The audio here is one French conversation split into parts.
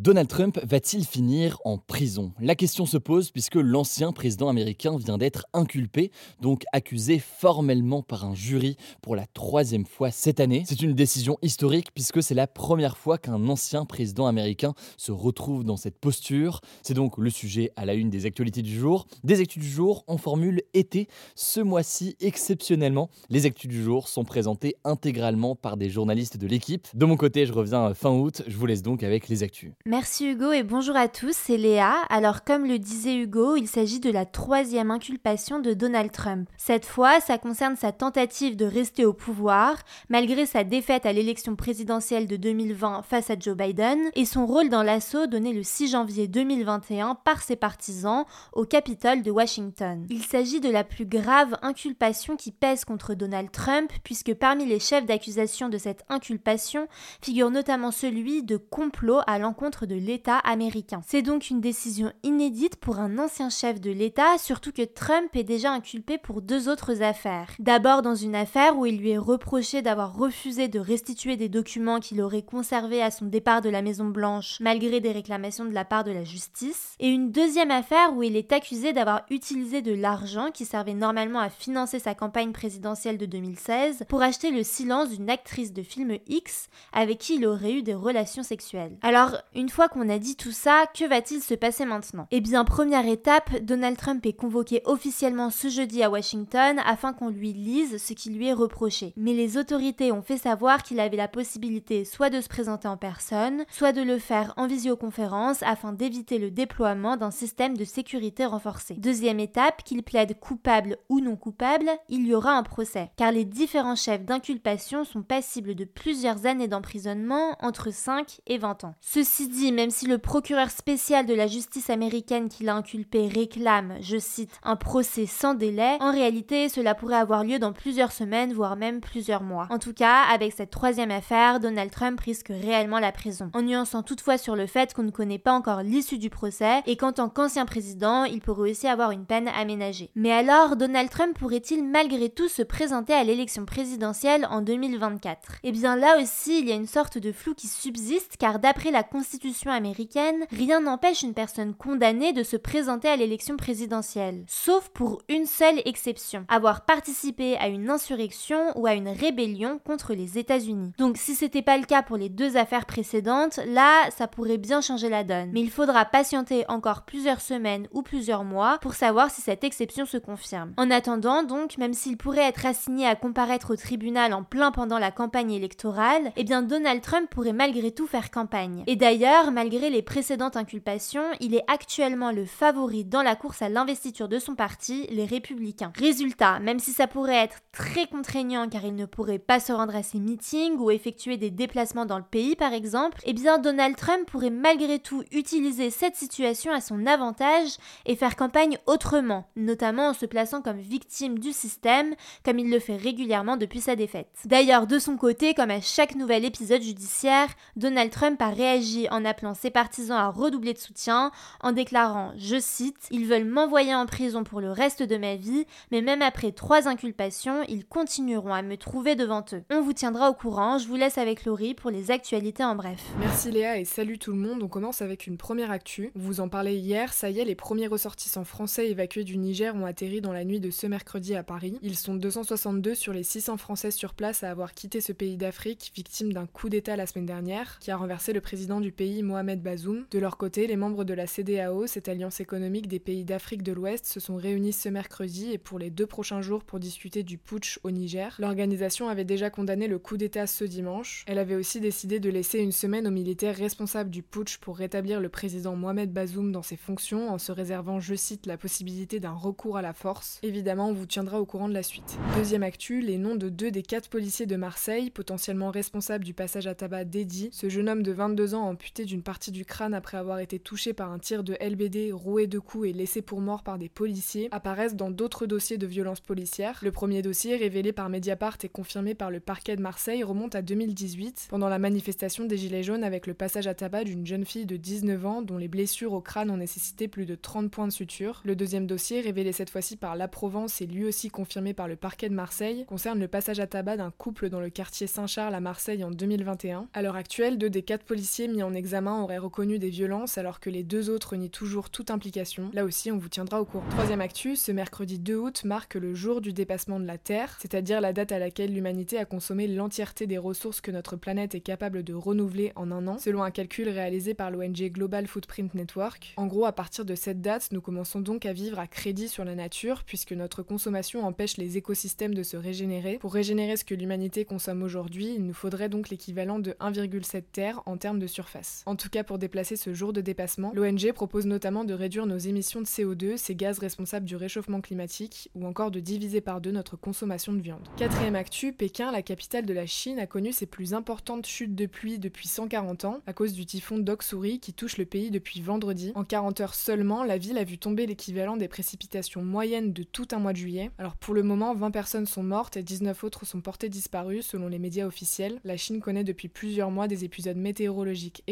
Donald Trump va-t-il finir en prison? La question se pose puisque l'ancien président américain vient d'être inculpé, donc accusé formellement par un jury pour la troisième fois cette année. C'est une décision historique puisque c'est la première fois qu'un ancien président américain se retrouve dans cette posture. C'est donc le sujet à la une des actualités du jour. Des actus du jour en formule été. Ce mois-ci, exceptionnellement, les actus du jour sont présentées intégralement par des journalistes de l'équipe. De mon côté, je reviens fin août. Je vous laisse donc avec les actus. Merci Hugo et bonjour à tous, c'est Léa. Alors comme le disait Hugo, il s'agit de la troisième inculpation de Donald Trump. Cette fois, ça concerne sa tentative de rester au pouvoir, malgré sa défaite à l'élection présidentielle de 2020 face à Joe Biden, et son rôle dans l'assaut donné le 6 janvier 2021 par ses partisans au Capitole de Washington. Il s'agit de la plus grave inculpation qui pèse contre Donald Trump, puisque parmi les chefs d'accusation de cette inculpation figure notamment celui de complot à l'encontre de l'État américain. C'est donc une décision inédite pour un ancien chef de l'État, surtout que Trump est déjà inculpé pour deux autres affaires. D'abord dans une affaire où il lui est reproché d'avoir refusé de restituer des documents qu'il aurait conservés à son départ de la Maison Blanche, malgré des réclamations de la part de la justice, et une deuxième affaire où il est accusé d'avoir utilisé de l'argent qui servait normalement à financer sa campagne présidentielle de 2016 pour acheter le silence d'une actrice de film X avec qui il aurait eu des relations sexuelles. Alors, une une fois qu'on a dit tout ça, que va-t-il se passer maintenant? Eh bien, première étape, Donald Trump est convoqué officiellement ce jeudi à Washington afin qu'on lui lise ce qui lui est reproché. Mais les autorités ont fait savoir qu'il avait la possibilité soit de se présenter en personne, soit de le faire en visioconférence afin d'éviter le déploiement d'un système de sécurité renforcé. Deuxième étape, qu'il plaide coupable ou non coupable, il y aura un procès, car les différents chefs d'inculpation sont passibles de plusieurs années d'emprisonnement, entre 5 et 20 ans. Ceci dit, même si le procureur spécial de la justice américaine qui l'a inculpé réclame, je cite, un procès sans délai, en réalité cela pourrait avoir lieu dans plusieurs semaines, voire même plusieurs mois. En tout cas, avec cette troisième affaire, Donald Trump risque réellement la prison, en nuançant toutefois sur le fait qu'on ne connaît pas encore l'issue du procès et qu'en tant qu'ancien président, il pourrait aussi avoir une peine aménagée. Mais alors, Donald Trump pourrait-il malgré tout se présenter à l'élection présidentielle en 2024 Eh bien là aussi, il y a une sorte de flou qui subsiste car d'après la Constitution américaine, rien n'empêche une personne condamnée de se présenter à l'élection présidentielle, sauf pour une seule exception, avoir participé à une insurrection ou à une rébellion contre les États-Unis. Donc si c'était pas le cas pour les deux affaires précédentes, là, ça pourrait bien changer la donne. Mais il faudra patienter encore plusieurs semaines ou plusieurs mois pour savoir si cette exception se confirme. En attendant, donc, même s'il pourrait être assigné à comparaître au tribunal en plein pendant la campagne électorale, eh bien Donald Trump pourrait malgré tout faire campagne. Et d'ailleurs, malgré les précédentes inculpations, il est actuellement le favori dans la course à l'investiture de son parti, les Républicains. Résultat, même si ça pourrait être très contraignant car il ne pourrait pas se rendre à ses meetings ou effectuer des déplacements dans le pays par exemple, eh bien Donald Trump pourrait malgré tout utiliser cette situation à son avantage et faire campagne autrement, notamment en se plaçant comme victime du système, comme il le fait régulièrement depuis sa défaite. D'ailleurs, de son côté, comme à chaque nouvel épisode judiciaire, Donald Trump a réagi en appelant ses partisans à redoubler de soutien, en déclarant, je cite, Ils veulent m'envoyer en prison pour le reste de ma vie, mais même après trois inculpations, ils continueront à me trouver devant eux. On vous tiendra au courant, je vous laisse avec Laurie pour les actualités en bref. Merci Léa et salut tout le monde, on commence avec une première actu. Vous en parlez hier, ça y est, les premiers ressortissants français évacués du Niger ont atterri dans la nuit de ce mercredi à Paris. Ils sont 262 sur les 600 Français sur place à avoir quitté ce pays d'Afrique, victime d'un coup d'État la semaine dernière, qui a renversé le président du pays Mohamed Bazoum. De leur côté, les membres de la CDAO, cette alliance économique des pays d'Afrique de l'Ouest, se sont réunis ce mercredi et pour les deux prochains jours pour discuter du putsch au Niger. L'organisation avait déjà condamné le coup d'État ce dimanche. Elle avait aussi décidé de laisser une semaine aux militaires responsables du putsch pour rétablir le président Mohamed Bazoum dans ses fonctions en se réservant, je cite, la possibilité d'un recours à la force. Évidemment, on vous tiendra au courant de la suite. Deuxième actu, les noms de deux des quatre policiers de Marseille, potentiellement responsables du passage à tabac d'Eddy, ce jeune homme de 22 ans amputé d'une partie du crâne après avoir été touché par un tir de LBD, roué de coups et laissé pour mort par des policiers, apparaissent dans d'autres dossiers de violence policière. Le premier dossier, révélé par Mediapart et confirmé par le parquet de Marseille, remonte à 2018, pendant la manifestation des Gilets jaunes avec le passage à tabac d'une jeune fille de 19 ans dont les blessures au crâne ont nécessité plus de 30 points de suture. Le deuxième dossier, révélé cette fois-ci par La Provence et lui aussi confirmé par le parquet de Marseille, concerne le passage à tabac d'un couple dans le quartier Saint-Charles à Marseille en 2021. À l'heure actuelle, deux des quatre policiers mis en examen auraient reconnu des violences alors que les deux autres nient toujours toute implication. Là aussi, on vous tiendra au courant. Troisième actu, ce mercredi 2 août marque le jour du dépassement de la Terre, c'est-à-dire la date à laquelle l'humanité a consommé l'entièreté des ressources que notre planète est capable de renouveler en un an, selon un calcul réalisé par l'ONG Global Footprint Network. En gros, à partir de cette date, nous commençons donc à vivre à crédit sur la nature, puisque notre consommation empêche les écosystèmes de se régénérer. Pour régénérer ce que l'humanité consomme aujourd'hui, il nous faudrait donc l'équivalent de 1,7 Terre en termes de surface. En tout cas, pour déplacer ce jour de dépassement, l'ONG propose notamment de réduire nos émissions de CO2, ces gaz responsables du réchauffement climatique, ou encore de diviser par deux notre consommation de viande. Quatrième actu, Pékin, la capitale de la Chine, a connu ses plus importantes chutes de pluie depuis 140 ans, à cause du typhon Doksuri qui touche le pays depuis vendredi. En 40 heures seulement, la ville a vu tomber l'équivalent des précipitations moyennes de tout un mois de juillet. Alors pour le moment, 20 personnes sont mortes et 19 autres sont portées disparues selon les médias officiels. La Chine connaît depuis plusieurs mois des épisodes météorologiques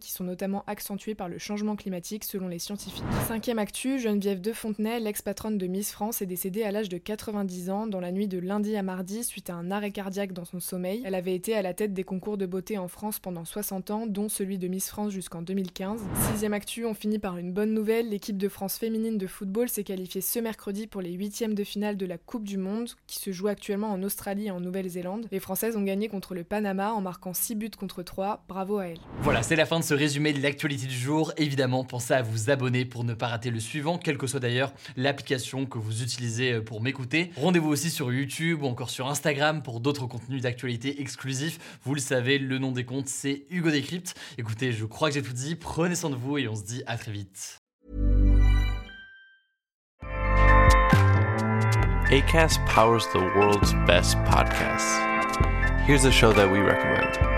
qui sont notamment accentués par le changement climatique selon les scientifiques. Cinquième actu, Geneviève de Fontenay, l'ex-patronne de Miss France, est décédée à l'âge de 90 ans dans la nuit de lundi à mardi suite à un arrêt cardiaque dans son sommeil. Elle avait été à la tête des concours de beauté en France pendant 60 ans, dont celui de Miss France jusqu'en 2015. Sixième actu, on finit par une bonne nouvelle, l'équipe de France féminine de football s'est qualifiée ce mercredi pour les huitièmes de finale de la Coupe du Monde, qui se joue actuellement en Australie et en Nouvelle-Zélande. Les Françaises ont gagné contre le Panama en marquant 6 buts contre 3, bravo à elles. Voilà, c'est la fin de ce résumé de l'actualité du jour. Évidemment, pensez à vous abonner pour ne pas rater le suivant, quelle que soit d'ailleurs l'application que vous utilisez pour m'écouter. Rendez-vous aussi sur YouTube ou encore sur Instagram pour d'autres contenus d'actualité exclusifs. Vous le savez, le nom des comptes, c'est Hugo Décrypte. Écoutez, je crois que j'ai tout dit. Prenez soin de vous et on se dit à très vite. ACAST powers the world's best podcasts. Here's a show that we recommend.